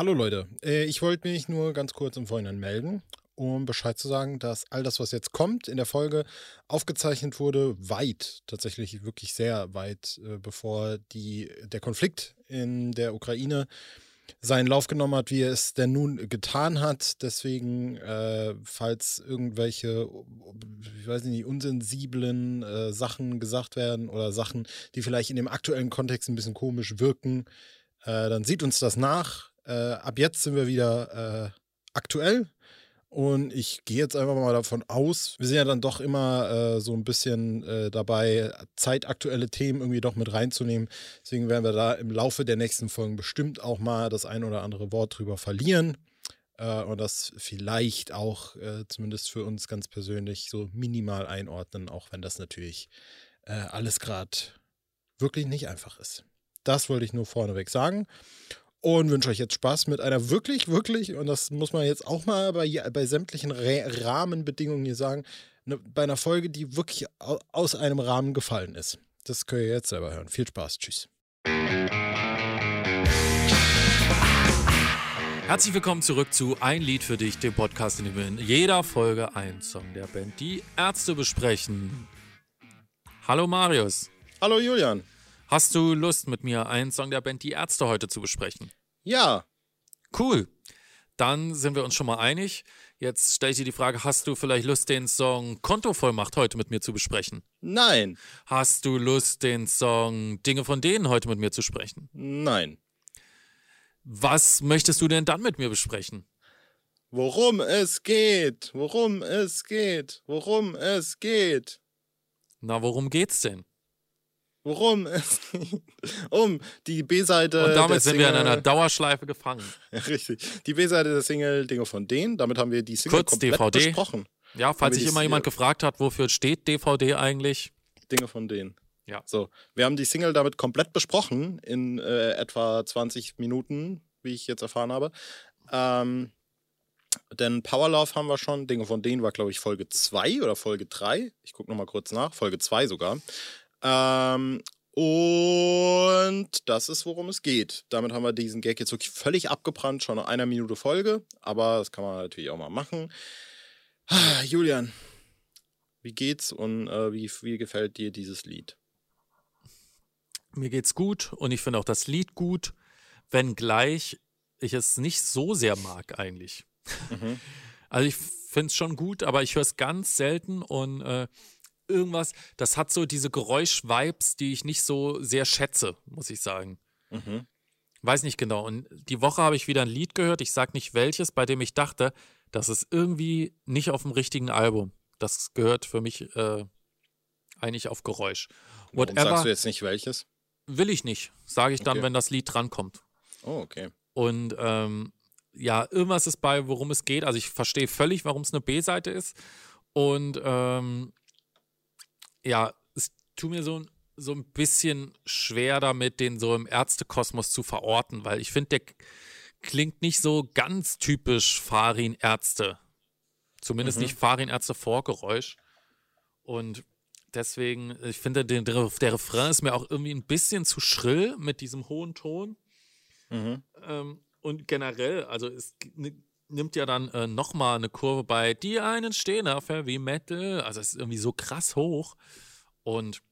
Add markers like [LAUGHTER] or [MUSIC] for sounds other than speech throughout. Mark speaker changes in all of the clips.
Speaker 1: Hallo Leute, äh, ich wollte mich nur ganz kurz im Vorhinein melden, um Bescheid zu sagen, dass all das, was jetzt kommt, in der Folge aufgezeichnet wurde, weit, tatsächlich wirklich sehr weit, äh, bevor die, der Konflikt in der Ukraine seinen Lauf genommen hat, wie er es denn nun getan hat. Deswegen, äh, falls irgendwelche, ich weiß nicht, unsensiblen äh, Sachen gesagt werden oder Sachen, die vielleicht in dem aktuellen Kontext ein bisschen komisch wirken, äh, dann sieht uns das nach. Äh, ab jetzt sind wir wieder äh, aktuell. Und ich gehe jetzt einfach mal davon aus, wir sind ja dann doch immer äh, so ein bisschen äh, dabei, zeitaktuelle Themen irgendwie doch mit reinzunehmen. Deswegen werden wir da im Laufe der nächsten Folgen bestimmt auch mal das ein oder andere Wort drüber verlieren. Äh, und das vielleicht auch äh, zumindest für uns ganz persönlich so minimal einordnen, auch wenn das natürlich äh, alles gerade wirklich nicht einfach ist. Das wollte ich nur vorneweg sagen und wünsche euch jetzt Spaß mit einer wirklich, wirklich, und das muss man jetzt auch mal bei, bei sämtlichen Rahmenbedingungen hier sagen, ne, bei einer Folge, die wirklich aus einem Rahmen gefallen ist. Das könnt ihr jetzt selber hören. Viel Spaß. Tschüss.
Speaker 2: Herzlich willkommen zurück zu Ein Lied für dich, dem Podcast, in dem wir in jeder Folge einen Song der Band Die Ärzte besprechen. Hallo Marius.
Speaker 1: Hallo Julian.
Speaker 2: Hast du Lust, mit mir einen Song der Band Die Ärzte heute zu besprechen?
Speaker 1: Ja.
Speaker 2: Cool. Dann sind wir uns schon mal einig. Jetzt stelle ich dir die Frage, hast du vielleicht Lust, den Song Kontovollmacht heute mit mir zu besprechen?
Speaker 1: Nein.
Speaker 2: Hast du Lust, den Song Dinge von denen heute mit mir zu sprechen?
Speaker 1: Nein.
Speaker 2: Was möchtest du denn dann mit mir besprechen?
Speaker 1: Worum es geht, worum es geht, worum es geht.
Speaker 2: Na, worum geht's denn?
Speaker 1: Worum [LAUGHS] es um die B-Seite.
Speaker 2: Und damit sind Single, wir in einer Dauerschleife gefangen. [LAUGHS]
Speaker 1: Richtig. Die B-Seite der Single Dinge von denen. Damit haben wir die Single
Speaker 2: Kurz
Speaker 1: komplett
Speaker 2: DVD.
Speaker 1: besprochen.
Speaker 2: Ja, falls sich immer jemand gefragt hat, wofür steht DVD eigentlich?
Speaker 1: Dinge von denen.
Speaker 2: Ja.
Speaker 1: So, wir haben die Single damit komplett besprochen in äh, etwa 20 Minuten, wie ich jetzt erfahren habe. Ähm, denn Power Love haben wir schon. Dinge von denen war, glaube ich, Folge 2 oder Folge 3. Ich gucke nochmal kurz nach. Folge 2 sogar. Ähm, und das ist, worum es geht. Damit haben wir diesen Gag jetzt wirklich völlig abgebrannt, schon nach einer Minute Folge. Aber das kann man natürlich auch mal machen. Ah, Julian, wie geht's und äh, wie, wie gefällt dir dieses Lied?
Speaker 2: Mir geht's gut und ich finde auch das Lied gut, wenngleich ich es nicht so sehr mag eigentlich. Mhm. [LAUGHS] Also ich finde es schon gut, aber ich höre es ganz selten und äh, irgendwas, das hat so diese Geräusch-Vibes, die ich nicht so sehr schätze, muss ich sagen. Mhm. Weiß nicht genau. Und die Woche habe ich wieder ein Lied gehört, ich sage nicht welches, bei dem ich dachte, das ist irgendwie nicht auf dem richtigen Album. Das gehört für mich äh, eigentlich auf Geräusch.
Speaker 1: Whatever, Warum sagst du jetzt nicht welches?
Speaker 2: Will ich nicht. Sage ich dann, okay. wenn das Lied drankommt.
Speaker 1: Oh, okay.
Speaker 2: Und ähm, ja, irgendwas ist bei, worum es geht. Also ich verstehe völlig, warum es eine B-Seite ist. Und ähm, ja, es tut mir so, so ein bisschen schwer damit, den so im Ärztekosmos zu verorten, weil ich finde, der klingt nicht so ganz typisch Farin-Ärzte. Zumindest mhm. nicht Farin-Ärzte-Vorgeräusch. Und deswegen, ich finde, der, der Refrain ist mir auch irgendwie ein bisschen zu schrill mit diesem hohen Ton. Mhm. Ähm, und generell, also es nimmt ja dann äh, nochmal eine Kurve bei die einen stehen auf Heavy Metal. Also es ist irgendwie so krass hoch. Und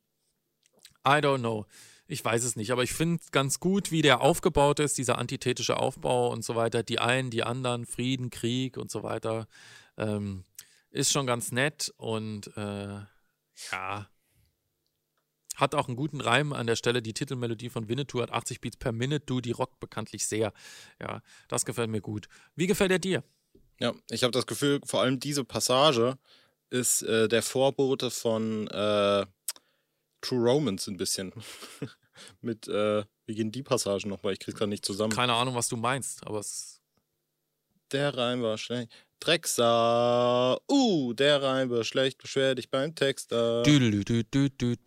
Speaker 2: I don't know. Ich weiß es nicht, aber ich finde ganz gut, wie der aufgebaut ist, dieser antithetische Aufbau und so weiter. Die einen, die anderen, Frieden, Krieg und so weiter. Ähm, ist schon ganz nett und äh, ja, hat auch einen guten Reim an der Stelle. Die Titelmelodie von Winnetou hat 80 Beats per Minute. Du, die rockt bekanntlich sehr. Ja, das gefällt mir gut. Wie gefällt er dir?
Speaker 1: Ja, ich habe das Gefühl, vor allem diese Passage ist äh, der Vorbote von äh, True Romance ein bisschen. [LAUGHS] Mit, äh, wie gehen die Passagen nochmal? Ich krieg's gerade nicht zusammen.
Speaker 2: Keine Ahnung, was du meinst, aber es.
Speaker 1: Der Reim war schlecht. Drecksau. Uh, der Reim war schlecht, beschwer dich beim Texter.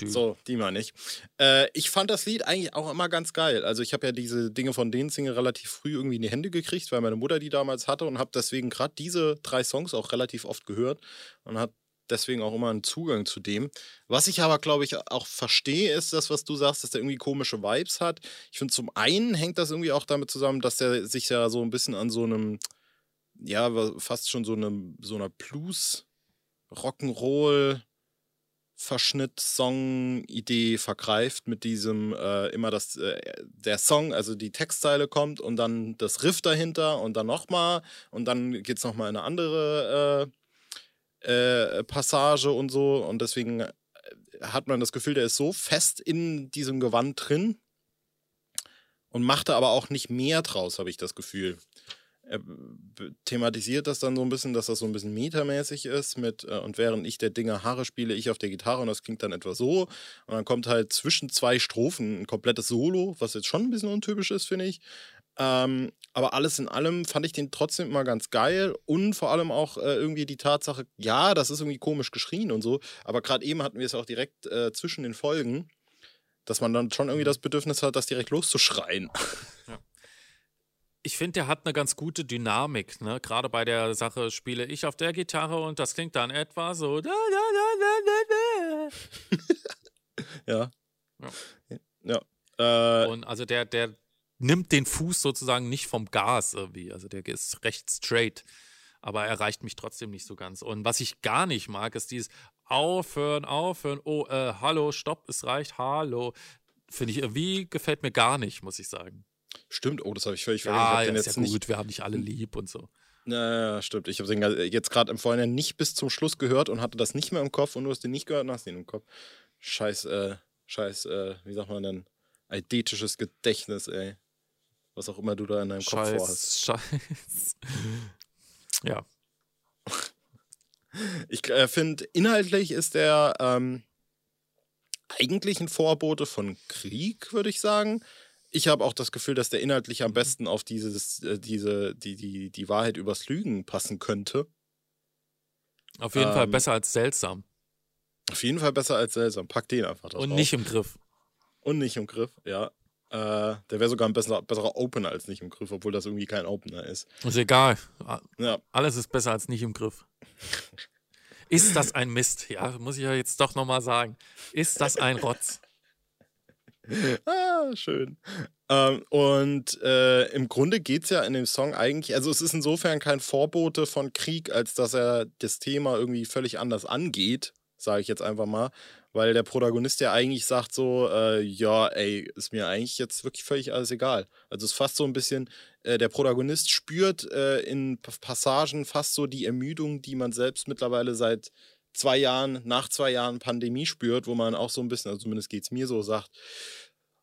Speaker 1: So, die meine ich. Äh, ich fand das Lied eigentlich auch immer ganz geil. Also ich habe ja diese Dinge von den Single relativ früh irgendwie in die Hände gekriegt, weil meine Mutter die damals hatte und habe deswegen gerade diese drei Songs auch relativ oft gehört und habe deswegen auch immer einen Zugang zu dem. Was ich aber, glaube ich, auch verstehe, ist das, was du sagst, dass der irgendwie komische Vibes hat. Ich finde, zum einen hängt das irgendwie auch damit zusammen, dass der sich ja so ein bisschen an so einem, ja, fast schon so einem, so einer Blues, Rock'n'Roll, Verschnitt-Song-Idee vergreift mit diesem äh, immer das äh, der Song, also die Textzeile kommt und dann das Riff dahinter und dann nochmal und dann geht es nochmal in eine andere äh, äh, Passage und so. Und deswegen äh, hat man das Gefühl, der ist so fest in diesem Gewand drin und machte aber auch nicht mehr draus, habe ich das Gefühl er thematisiert das dann so ein bisschen, dass das so ein bisschen metamäßig ist mit äh, und während ich der Dinge Haare spiele, ich auf der Gitarre und das klingt dann etwa so und dann kommt halt zwischen zwei Strophen ein komplettes Solo, was jetzt schon ein bisschen untypisch ist, finde ich. Ähm, aber alles in allem fand ich den trotzdem immer ganz geil und vor allem auch äh, irgendwie die Tatsache, ja, das ist irgendwie komisch geschrien und so, aber gerade eben hatten wir es auch direkt äh, zwischen den Folgen, dass man dann schon irgendwie das Bedürfnis hat, das direkt loszuschreien. Ja
Speaker 2: ich finde, der hat eine ganz gute Dynamik. Ne? Gerade bei der Sache spiele ich auf der Gitarre und das klingt dann etwa so. [LAUGHS]
Speaker 1: ja.
Speaker 2: Ja. ja. Äh, und also der, der nimmt den Fuß sozusagen nicht vom Gas irgendwie. Also der ist recht straight. Aber er erreicht mich trotzdem nicht so ganz. Und was ich gar nicht mag, ist dieses Aufhören, aufhören. Oh, äh, hallo, stopp, es reicht, hallo. Finde ich irgendwie gefällt mir gar nicht, muss ich sagen.
Speaker 1: Stimmt, oh, das habe ich völlig
Speaker 2: vergessen. Ja, ja, ist ja gut, nicht, wir haben nicht alle lieb und so.
Speaker 1: Ja, stimmt. Ich habe den jetzt gerade im Vorhinein nicht bis zum Schluss gehört und hatte das nicht mehr im Kopf und du hast den nicht gehört und hast ihn im Kopf. Scheiß, äh, scheiß, äh, wie sagt man denn? Eidetisches Gedächtnis, ey. Was auch immer du da in deinem Kopf scheiß, vorhast. Scheiß. [LAUGHS]
Speaker 2: ja.
Speaker 1: Ich äh, finde, inhaltlich ist der ähm, eigentlich ein Vorbote von Krieg, würde ich sagen ich habe auch das Gefühl, dass der inhaltlich am besten auf dieses, äh, diese, die, die, die Wahrheit übers Lügen passen könnte.
Speaker 2: Auf jeden ähm, Fall besser als seltsam.
Speaker 1: Auf jeden Fall besser als seltsam. Pack den einfach
Speaker 2: drauf. Und nicht im Griff.
Speaker 1: Und nicht im Griff, ja. Äh, der wäre sogar ein besserer, besserer Opener als nicht im Griff, obwohl das irgendwie kein Opener ist.
Speaker 2: Ist egal. Ja. Alles ist besser als nicht im Griff. [LAUGHS] ist das ein Mist? Ja, muss ich ja jetzt doch nochmal sagen. Ist das ein Rotz? [LAUGHS]
Speaker 1: ah, schön. Ähm, und äh, im Grunde geht es ja in dem Song eigentlich, also es ist insofern kein Vorbote von Krieg, als dass er das Thema irgendwie völlig anders angeht, sage ich jetzt einfach mal, weil der Protagonist ja eigentlich sagt so, äh, ja, ey, ist mir eigentlich jetzt wirklich völlig alles egal. Also es ist fast so ein bisschen, äh, der Protagonist spürt äh, in Passagen fast so die Ermüdung, die man selbst mittlerweile seit zwei Jahren, nach zwei Jahren Pandemie spürt, wo man auch so ein bisschen, also zumindest geht es mir so, sagt,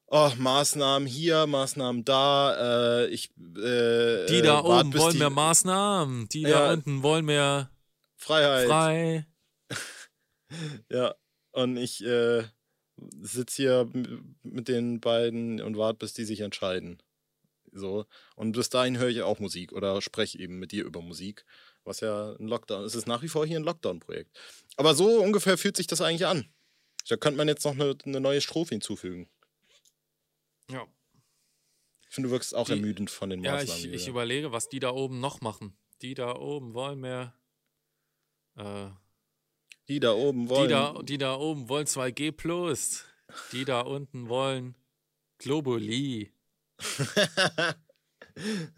Speaker 1: oh, Maßnahmen hier, Maßnahmen da, äh, ich
Speaker 2: äh, Die da oben wollen die, mehr Maßnahmen, die ja, da unten wollen mehr
Speaker 1: Freiheit.
Speaker 2: Frei. [LAUGHS]
Speaker 1: ja, und ich äh, sitze hier mit den beiden und warte, bis die sich entscheiden. So. Und bis dahin höre ich auch Musik oder spreche eben mit dir über Musik was ja ein Lockdown ist. Es ist nach wie vor hier ein Lockdown-Projekt. Aber so ungefähr fühlt sich das eigentlich an. Da könnte man jetzt noch eine, eine neue Strophe hinzufügen.
Speaker 2: Ja.
Speaker 1: Ich finde, du wirkst auch die, ermüdend von den
Speaker 2: Maßnahmen. Ja, ich, ich überlege, was die da oben noch machen. Die da oben wollen mehr. Äh,
Speaker 1: die da oben wollen.
Speaker 2: Die da, die da oben wollen 2G Plus. Die da unten wollen Globuli. [LAUGHS]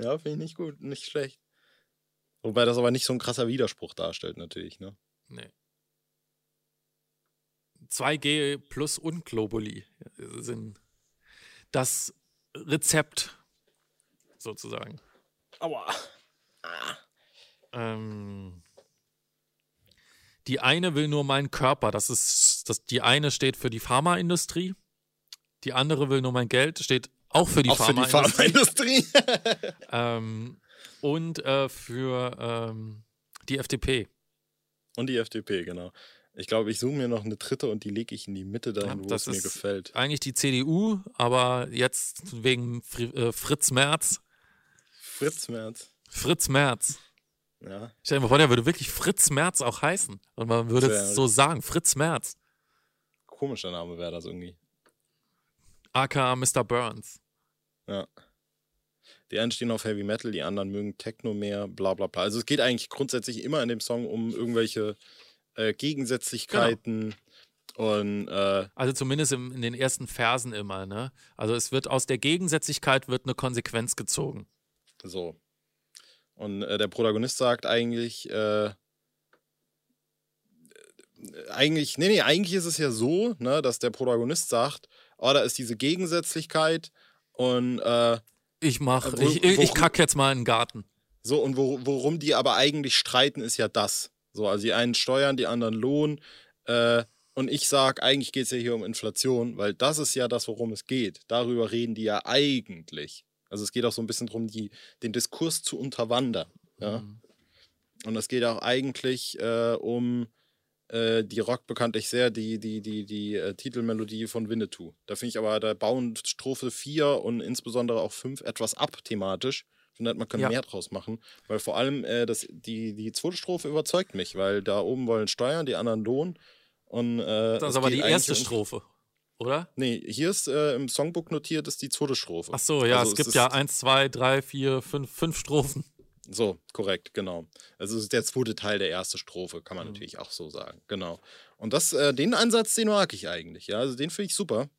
Speaker 1: ja, finde ich nicht gut, nicht schlecht. Wobei das aber nicht so ein krasser Widerspruch darstellt, natürlich, ne?
Speaker 2: Nee. 2G plus und Globuli sind das Rezept sozusagen.
Speaker 1: Aua.
Speaker 2: Ah. Ähm, die eine will nur meinen Körper. Das ist, das, die eine steht für die Pharmaindustrie. Die andere will nur mein Geld, steht auch für die Pharmaindustrie. Pharma [LAUGHS] ähm, und äh, für ähm, die FDP.
Speaker 1: Und die FDP, genau. Ich glaube, ich suche mir noch eine dritte und die lege ich in die Mitte dahin, ja, wo es mir gefällt.
Speaker 2: Eigentlich die CDU, aber jetzt wegen Fr äh, Fritz Merz.
Speaker 1: Fritz Merz.
Speaker 2: Fritz Merz.
Speaker 1: Ja.
Speaker 2: Dir mal vor, der würde wirklich Fritz Merz auch heißen. Und man würde es so sagen, Fritz Merz.
Speaker 1: Komischer Name wäre das irgendwie.
Speaker 2: AKA Mr. Burns.
Speaker 1: Ja. Die einen stehen auf Heavy Metal, die anderen mögen Techno mehr, bla bla bla. Also es geht eigentlich grundsätzlich immer in dem Song um irgendwelche äh, Gegensätzlichkeiten und äh,
Speaker 2: Also zumindest im, in den ersten Versen immer, ne? Also es wird aus der Gegensätzlichkeit wird eine Konsequenz gezogen.
Speaker 1: so. Und äh, der Protagonist sagt eigentlich, äh, eigentlich, nee, nee, eigentlich ist es ja so, ne, dass der Protagonist sagt, oh, da ist diese Gegensätzlichkeit und äh,
Speaker 2: Ich mach,
Speaker 1: Wo-
Speaker 2: ich, ich, ich kack jetzt mal in den Garten.
Speaker 1: So, und wo, worum die aber eigentlich streiten, ist ja das. So, also die einen steuern, die anderen Lohn. Äh, und ich sag, eigentlich geht es ja hier um Inflation, weil das ist ja das, worum es geht. Darüber reden die ja eigentlich. Also es geht auch so ein bisschen darum, die, den Diskurs zu unterwandern. Ja?
Speaker 2: Mhm.
Speaker 1: Und es geht auch eigentlich äh, um die Rock bekanntlich sehr, die, die, die, die äh, Titelmelodie von Winnetou. Da finde ich aber, da bauen Strophe 4 und insbesondere auch 5 etwas ab thematisch. Ich finde, man kann
Speaker 2: Ja.
Speaker 1: mehr draus machen. Weil vor allem äh, das, die, die zweite Strophe überzeugt mich, weil da oben wollen Steuern, die anderen Lohn. Und, äh,
Speaker 2: Das
Speaker 1: es
Speaker 2: ist aber die erste Strophe, oder?
Speaker 1: Nee, hier ist äh, im Songbook notiert, ist die zweite Strophe.
Speaker 2: Ach so, ja,
Speaker 1: Also
Speaker 2: es gibt
Speaker 1: ist-
Speaker 2: ja eins, zwei, drei, vier, fünf, fünf Strophen.
Speaker 1: So, korrekt, genau. Also es ist der zweite Teil der ersten Strophe, kann man
Speaker 2: Mhm.
Speaker 1: natürlich auch so sagen. Genau. Und das, äh, den Ansatz, den mag ich eigentlich, ja. Also den finde ich super.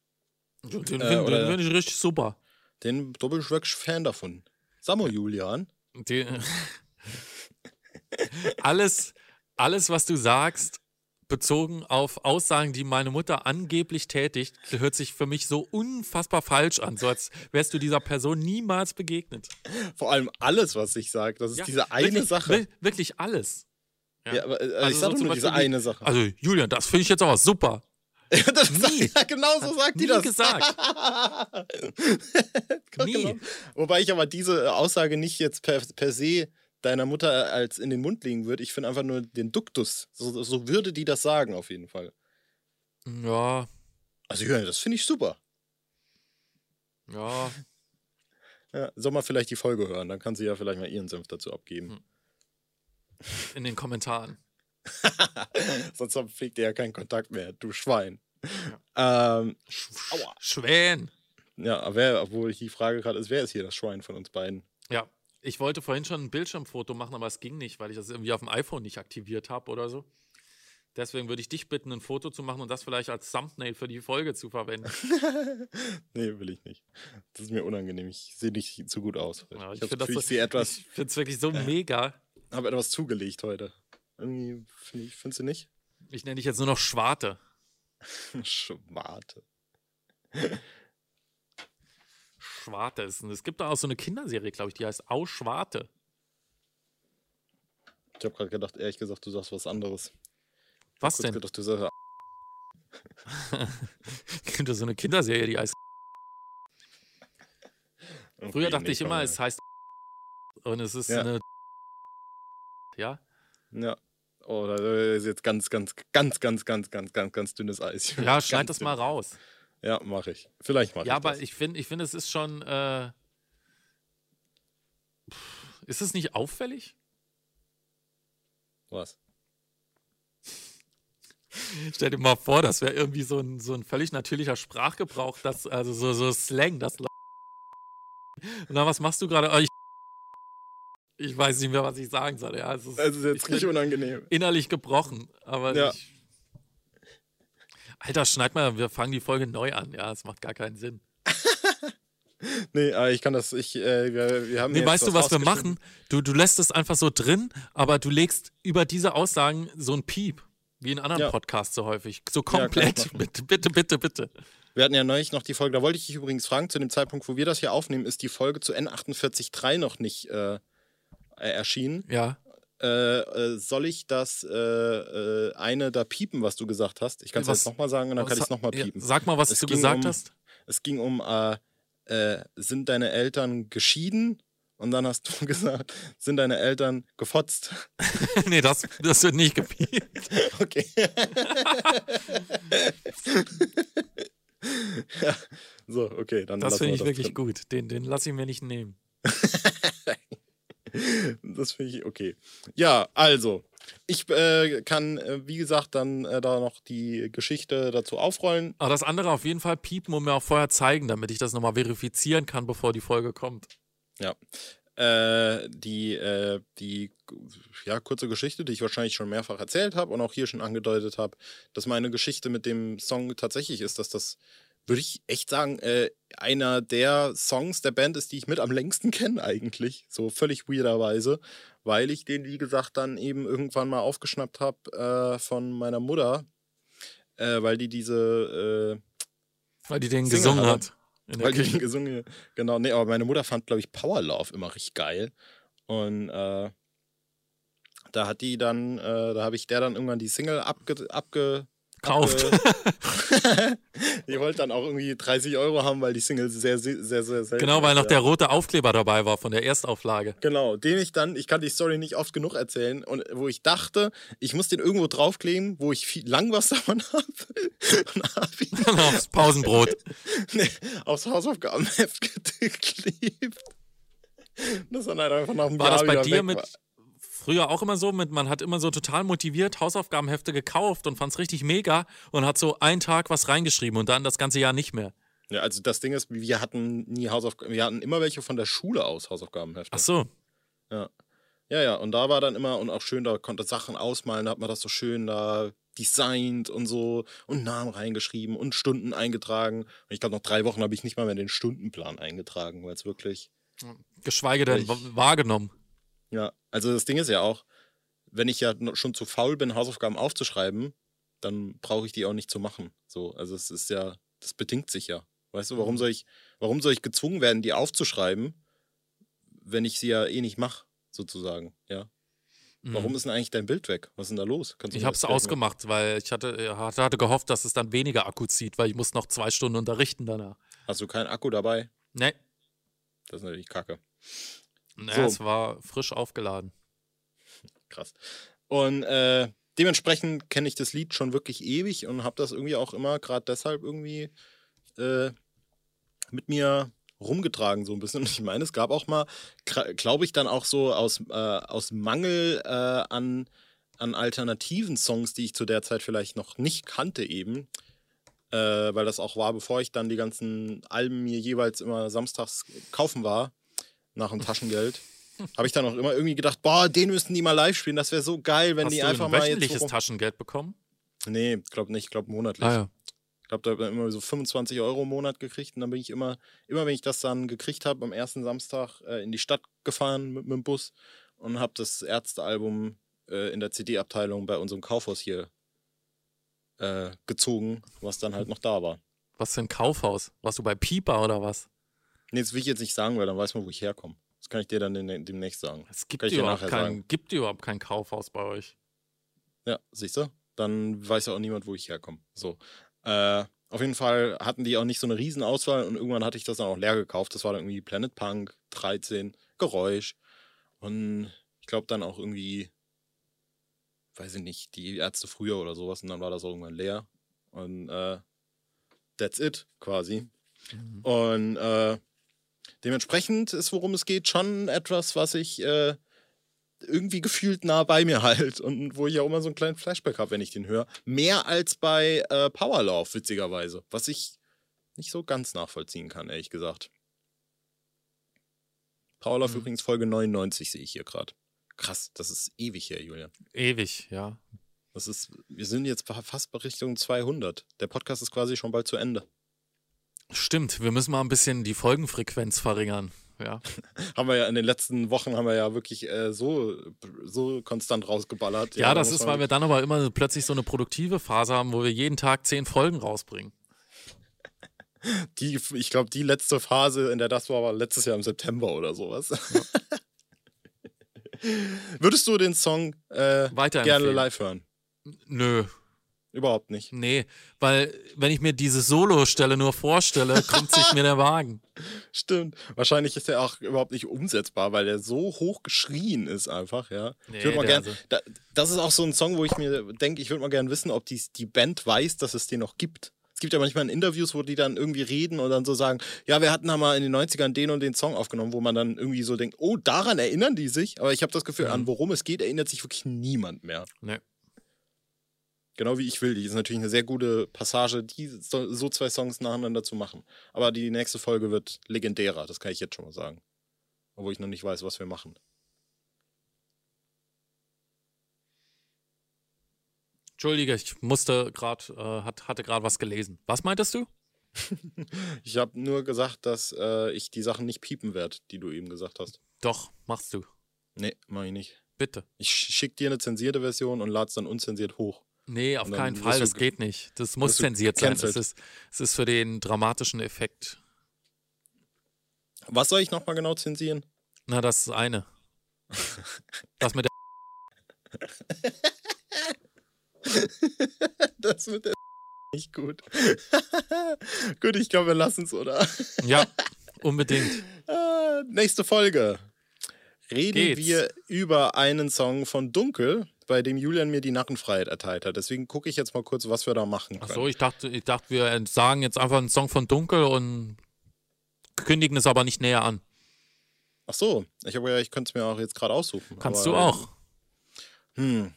Speaker 2: Den
Speaker 1: Äh,
Speaker 2: finde
Speaker 1: oder-
Speaker 2: find ich richtig super.
Speaker 1: Den ich wirklich Fan davon. Samo Julian.
Speaker 2: Die, [LAUGHS] alles, alles, was du sagst, bezogen auf Aussagen, die meine Mutter angeblich tätigt, hört sich für mich so unfassbar falsch an, so als wärst du dieser Person niemals begegnet.
Speaker 1: Vor allem alles, was ich sage, das ist
Speaker 2: Ja,
Speaker 1: diese eine
Speaker 2: wirklich,
Speaker 1: Sache.
Speaker 2: wir- Wirklich alles. Ja.
Speaker 1: Ja, aber, äh,
Speaker 2: Also
Speaker 1: ich
Speaker 2: so
Speaker 1: sage
Speaker 2: zum
Speaker 1: nur diese
Speaker 2: Beispiel
Speaker 1: eine Sache.
Speaker 2: Also, Julian, das finde ich jetzt aber super. [LAUGHS]
Speaker 1: das,
Speaker 2: nie. [LAUGHS]
Speaker 1: Ja, genau so sagt die
Speaker 2: Nie
Speaker 1: das.
Speaker 2: gesagt. [LAUGHS] Nie.
Speaker 1: Genau. Wobei ich aber diese Aussage nicht jetzt per, per se deiner Mutter als in den Mund legen würde. Ich finde einfach nur den Duktus. So, so würde die das sagen, auf jeden Fall.
Speaker 2: Ja,
Speaker 1: Also, ja, das finde ich super.
Speaker 2: ja. [LAUGHS]
Speaker 1: Ja, soll man vielleicht die Folge hören, dann kann sie ja vielleicht mal ihren Senf dazu abgeben.
Speaker 2: Hm. In den Kommentaren. [LAUGHS]
Speaker 1: Sonst pflegt ihr ja keinen Kontakt mehr, du Schwein. Ähm,
Speaker 2: Sch. Schwän.
Speaker 1: ja, aber wer, obwohl die Frage gerade ist, wer ist hier das Schwein von uns beiden?
Speaker 2: Ja, ich wollte vorhin schon ein Bildschirmfoto machen, aber es ging nicht, weil ich das irgendwie auf dem iPhone nicht aktiviert habe oder so. Deswegen würde ich dich bitten, ein Foto zu machen und das vielleicht als Thumbnail für die Folge zu verwenden. [LAUGHS]
Speaker 1: Nee, will ich nicht. Das ist mir unangenehm. Ich sehe nicht zu gut aus.
Speaker 2: Ja,
Speaker 1: ich
Speaker 2: ich finde so- finde es wirklich so [LAUGHS] mega.
Speaker 1: habe etwas zugelegt heute. Irgendwie, find ich, findest du nicht?
Speaker 2: Ich nenne dich jetzt nur noch Schwarte. [LAUGHS]
Speaker 1: Schwarte.
Speaker 2: Schwarte ist. Es gibt da auch so eine Kinderserie, glaube ich, die heißt Au Schwarte.
Speaker 1: Ich habe gerade gedacht, ehrlich gesagt, du sagst was anderes.
Speaker 2: Was
Speaker 1: Kurz
Speaker 2: denn?
Speaker 1: gedacht, du sagst, [LAUGHS]
Speaker 2: Gibt es so eine Kinderserie, die heißt. Früher dachte ich immer, es heißt. Und es ist
Speaker 1: Ja.
Speaker 2: eine. Ja?
Speaker 1: Ja. Oh, da ist jetzt ganz, ganz, ganz, ganz, ganz, ganz, ganz, ganz dünnes Eis.
Speaker 2: Ja, [LAUGHS]
Speaker 1: Ganz
Speaker 2: schneid das mal
Speaker 1: dünn.
Speaker 2: raus.
Speaker 1: Ja, mache ich. Vielleicht mache
Speaker 2: Ja,
Speaker 1: ich
Speaker 2: aber
Speaker 1: das.
Speaker 2: ich finde, ich find, es ist schon. Äh, ist es nicht auffällig?
Speaker 1: Was? [LAUGHS]
Speaker 2: Stell dir mal vor, das wäre irgendwie so ein, so ein völlig natürlicher Sprachgebrauch, das, also so, so Slang, das. Und [LAUGHS] dann, was machst du gerade? Oh, ich, [LAUGHS] ich weiß nicht mehr, was ich sagen soll. Ja, es ist,
Speaker 1: Das ist jetzt
Speaker 2: ich
Speaker 1: richtig unangenehm.
Speaker 2: innerlich gebrochen. Aber
Speaker 1: Ja.
Speaker 2: ich. Alter, schneid mal, wir fangen die Folge neu an. Ja, es macht gar keinen Sinn. [LAUGHS]
Speaker 1: Nee, aber ich kann das, ich, äh, wir, wir haben
Speaker 2: Nee, weißt du, was wir machen? Du, du lässt es einfach so drin, aber du legst über diese Aussagen so ein Piep, wie in anderen
Speaker 1: Ja.
Speaker 2: Podcasts so häufig. So komplett.
Speaker 1: machen.
Speaker 2: bitte, bitte, bitte, bitte.
Speaker 1: Wir hatten ja neulich noch die Folge, da wollte ich dich übrigens fragen, zu dem Zeitpunkt, wo wir das hier aufnehmen, ist die Folge zu N483 noch nicht äh, äh, erschienen.
Speaker 2: Ja.
Speaker 1: Äh, äh, soll ich das äh, äh, eine da piepen, was du gesagt hast? Ich kann es jetzt nochmal sagen und dann kann ich es nochmal
Speaker 2: ja,
Speaker 1: piepen.
Speaker 2: Sag mal, was
Speaker 1: Es
Speaker 2: du gesagt
Speaker 1: um-
Speaker 2: hast.
Speaker 1: Es ging um, äh, äh, sind deine Eltern geschieden? Und dann hast du [LAUGHS] gesagt, sind deine Eltern gefotzt? [LAUGHS]
Speaker 2: nee, das, das wird nicht gepiept. [LAUGHS]
Speaker 1: Okay. ja. So, okay, dann
Speaker 2: Das finde ich wirklich
Speaker 1: drin.
Speaker 2: gut. Den, den lasse ich mir nicht nehmen. [LAUGHS]
Speaker 1: Das finde ich okay. Ja, also, ich äh, kann, äh, wie gesagt, dann äh, da noch die Geschichte dazu aufrollen.
Speaker 2: Aber das andere auf jeden Fall piepen und mir auch vorher zeigen, damit ich das nochmal verifizieren kann, bevor die Folge kommt.
Speaker 1: Äh, äh, die, äh, die ja, kurze Geschichte, die ich wahrscheinlich schon mehrfach erzählt habe und auch hier schon angedeutet habe, dass meine Geschichte mit dem Song tatsächlich ist, dass das, würde ich echt sagen, äh, einer der Songs der Band ist, die ich mit am längsten kenne eigentlich. So völlig weirderweise, weil ich den, wie gesagt, dann eben irgendwann mal aufgeschnappt habe äh, von meiner Mutter, äh, weil die diese... Äh,
Speaker 2: weil die den gesungen hat.
Speaker 1: Weil die den gesungen Genau, nee, aber meine Mutter fand, glaube ich, Power Love immer richtig geil. Und äh, da hat die dann, äh, da habe ich der dann irgendwann die Single abge, abge
Speaker 2: Kauft. [LAUGHS]
Speaker 1: die wollte dann auch irgendwie 30 Euro haben, weil die Single sehr, sehr, sehr, sehr selten
Speaker 2: Genau, weil noch der rote Aufkleber dabei war von der Erstauflage.
Speaker 1: Genau, den ich dann, ich kann die Story nicht oft genug erzählen und wo ich dachte, ich muss den irgendwo draufkleben, wo ich viel, lang was [LAUGHS] davon habe.
Speaker 2: und hab ihn [LAUGHS] aufs Pausenbrot.
Speaker 1: nee, aufs Hausaufgabenheft geklebt. Das dann halt einfach nach einem
Speaker 2: war
Speaker 1: Jahr
Speaker 2: das bei dir mit, früher auch immer so, mit, man hat immer so total motiviert Hausaufgabenhefte gekauft und fand es richtig mega und hat so einen Tag was reingeschrieben und dann das ganze Jahr nicht mehr.
Speaker 1: Ja, also das Ding ist, wir hatten nie Hausaufgaben, wir hatten immer welche von der Schule aus Hausaufgabenhefte.
Speaker 2: Ach so.
Speaker 1: Ja. Ja, ja, und da war dann immer und auch schön, da konnte Sachen ausmalen, da hat man das so schön da designt und so und Namen reingeschrieben und Stunden eingetragen. Und ich glaube, noch drei Wochen habe ich nicht mal mehr den Stundenplan eingetragen, weil es wirklich.
Speaker 2: Geschweige denn wahrgenommen.
Speaker 1: Ja, also das Ding ist ja auch, wenn ich ja schon zu faul bin, Hausaufgaben aufzuschreiben, dann brauche ich die auch nicht zu machen. So, also es ist ja, das bedingt sich ja. Weißt du, warum mhm. soll ich, warum soll ich gezwungen werden, die aufzuschreiben, wenn ich sie ja eh nicht mache, sozusagen, ja? Mhm. Warum ist denn eigentlich dein Bild weg? Was ist denn da los?
Speaker 2: ich habe es ausgemacht, weil ich hatte, hatte gehofft, dass es dann weniger Akku zieht, weil ich muss noch zwei Stunden unterrichten danach.
Speaker 1: Hast du keinen Akku dabei?
Speaker 2: Nee.
Speaker 1: Das ist natürlich kacke.
Speaker 2: Naja, so. es war frisch aufgeladen.
Speaker 1: Krass. Und äh, dementsprechend kenne ich das Lied schon wirklich ewig und habe das irgendwie auch immer gerade deshalb irgendwie äh, mit mir rumgetragen so ein bisschen. Und [LAUGHS] ich meine, es gab auch mal, glaube ich, dann auch so aus, äh, aus Mangel äh, an, an alternativen Songs, die ich zu der Zeit vielleicht noch nicht kannte eben, äh, weil das auch war, bevor ich dann die ganzen Alben mir jeweils immer samstags kaufen war, nach dem Taschengeld. [LAUGHS] Habe ich dann auch immer irgendwie gedacht, boah, den müssten die mal live spielen. Das wäre so geil, wenn
Speaker 2: Hast
Speaker 1: die
Speaker 2: du
Speaker 1: einfach
Speaker 2: ein
Speaker 1: mal
Speaker 2: jetzt. So Taschengeld bekommen?
Speaker 1: Nee, glaube nicht. Ich glaube monatlich.
Speaker 2: Ah, ja.
Speaker 1: Ich glaube, da habe ich immer so 25 Euro im Monat gekriegt. Und dann bin ich immer, immer wenn ich das dann gekriegt habe, am ersten Samstag äh, in die Stadt gefahren mit, mit dem Bus und habe das Ärztealbum äh, in der CD-Abteilung bei unserem Kaufhaus hier äh, gezogen, was dann halt noch da war.
Speaker 2: Was für ein Kaufhaus? Warst du bei Pieper oder was?
Speaker 1: Nee, das will ich jetzt nicht sagen, weil dann weiß man, wo ich herkomme. Das kann ich dir dann demnächst sagen.
Speaker 2: Es gibt, überhaupt kein, gibt überhaupt kein Kaufhaus bei euch.
Speaker 1: Ja, siehst du? Dann weiß ja auch niemand, wo ich herkomme. So. Äh, auf jeden Fall hatten die auch nicht so eine Riesenauswahl und irgendwann hatte ich das dann auch leer gekauft. Das war dann irgendwie Planet Punk, 13, Geräusch und ich glaube dann auch irgendwie, weiß ich nicht, die Ärzte früher oder sowas und dann war das auch irgendwann leer. Und äh, that's it quasi. Mhm. Und äh, Dementsprechend ist, worum es geht, schon etwas, was ich äh, irgendwie gefühlt nah bei mir [LAUGHS] halt und wo ich auch immer so einen kleinen Flashback habe, wenn ich den höre. Mehr als bei äh, Powerlauf, witzigerweise. Was ich nicht so ganz nachvollziehen kann, ehrlich gesagt. Powerlauf mhm. übrigens Folge 99 sehe ich hier gerade. Krass, das ist ewig her, Julian.
Speaker 2: Ewig, ja.
Speaker 1: Das ist, wir sind jetzt fast bei Richtung 200. Der Podcast ist quasi schon bald zu Ende.
Speaker 2: Stimmt, wir müssen mal ein bisschen die Folgenfrequenz verringern. Ja. [LAUGHS]
Speaker 1: haben wir ja in den letzten Wochen haben wir ja wirklich äh, so, so konstant rausgeballert.
Speaker 2: Ja, ja das ist, weil wir dann aber immer plötzlich so eine produktive Phase haben, wo wir jeden Tag zehn Folgen rausbringen. [LAUGHS]
Speaker 1: Die, ich glaube, die letzte Phase, in der das war, war letztes Jahr im September oder sowas. Ja. [LAUGHS] Würdest du den Song äh, gerne live hören?
Speaker 2: Nö,
Speaker 1: Überhaupt nicht.
Speaker 2: Nee, weil wenn ich mir diese Solo-Stelle nur vorstelle, [LAUGHS] kommt sich mir der Wagen.
Speaker 1: Stimmt. Wahrscheinlich ist er auch überhaupt nicht umsetzbar, weil der so hoch geschrien ist einfach, ja. Nee, ich würde mal gern, also da, das ist auch so ein Song, wo ich mir denke, ich würde mal gerne wissen, ob die, die Band weiß, dass es den noch gibt. Es gibt ja manchmal in Interviews, wo die dann irgendwie reden und dann so sagen, ja, wir hatten da mal in den 90ern den und den Song aufgenommen, wo man dann irgendwie so denkt, oh, daran erinnern die sich. Aber ich habe das Gefühl, mhm. an worum es geht, erinnert sich wirklich niemand mehr.
Speaker 2: Nee.
Speaker 1: Genau wie ich will. Die ist natürlich eine sehr gute Passage, die so zwei Songs nacheinander zu machen. Aber die nächste Folge wird legendärer, das kann ich jetzt schon mal sagen. obwohl ich noch nicht weiß, was wir machen.
Speaker 2: Entschuldige, ich musste gerade, äh, hat, hatte gerade was gelesen. Was meintest du? [LAUGHS]
Speaker 1: Ich habe nur gesagt, dass äh, ich die Sachen nicht piepen werde, die du eben gesagt hast.
Speaker 2: Doch, machst du.
Speaker 1: Nee, mach ich nicht.
Speaker 2: Bitte.
Speaker 1: Ich schick dir eine zensierte Version und lad's dann unzensiert hoch.
Speaker 2: Nee, auf keinen Fall, das
Speaker 1: ge-
Speaker 2: geht nicht. Das muss zensiert sein. Das
Speaker 1: gecancelt.
Speaker 2: ist, ist für den dramatischen Effekt.
Speaker 1: Was soll ich nochmal genau zensieren?
Speaker 2: Na, das ist eine. Das mit der. [LAUGHS]
Speaker 1: Das wird der nicht gut. [LAUGHS] gut, ich glaube, wir lassen es, oder?
Speaker 2: Ja, [LAUGHS] unbedingt.
Speaker 1: Ah, nächste Folge. Reden
Speaker 2: Geht's.
Speaker 1: wir über einen Song von Dunkel, bei dem Julian mir die Narrenfreiheit erteilt hat. Deswegen gucke ich jetzt mal kurz, was wir da machen können.
Speaker 2: Achso, ich dachte, ich dachte, wir sagen jetzt einfach einen Song von Dunkel und kündigen es aber nicht näher an.
Speaker 1: Ach so, ich habe ja, ich könnte es mir auch jetzt gerade aussuchen.
Speaker 2: Kannst
Speaker 1: aber,
Speaker 2: du auch.
Speaker 1: Hm.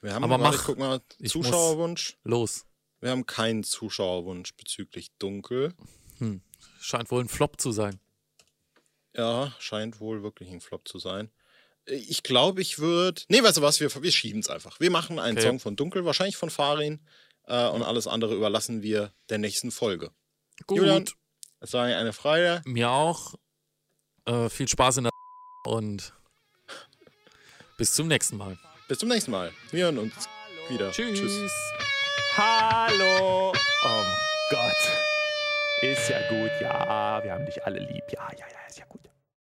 Speaker 1: Wir haben
Speaker 2: Aber
Speaker 1: gerade,
Speaker 2: mach.
Speaker 1: ich guck mal, Zuschauerwunsch.
Speaker 2: Los.
Speaker 1: Wir haben keinen Zuschauerwunsch bezüglich Dunkel.
Speaker 2: Scheint wohl ein Flop zu sein.
Speaker 1: Ja, scheint wohl wirklich ein Flop zu sein. Ich glaube, ich würde. Nee, weißt du was? Wir, wir schieben es einfach. Wir machen einen
Speaker 2: Okay.
Speaker 1: Song von Dunkel, wahrscheinlich von Farin. Äh, und alles andere überlassen wir der nächsten Folge.
Speaker 2: Gut.
Speaker 1: Julian, es war eine Freude.
Speaker 2: Mir auch. Äh, viel Spaß in der und bis zum nächsten Mal.
Speaker 1: Bis zum nächsten Mal. Wir hören uns wieder.
Speaker 2: Tschüss.
Speaker 3: Hallo. Oh Gott. Ist ja gut, ja. Wir haben dich alle lieb. Ja, ja, ja, ist ja gut.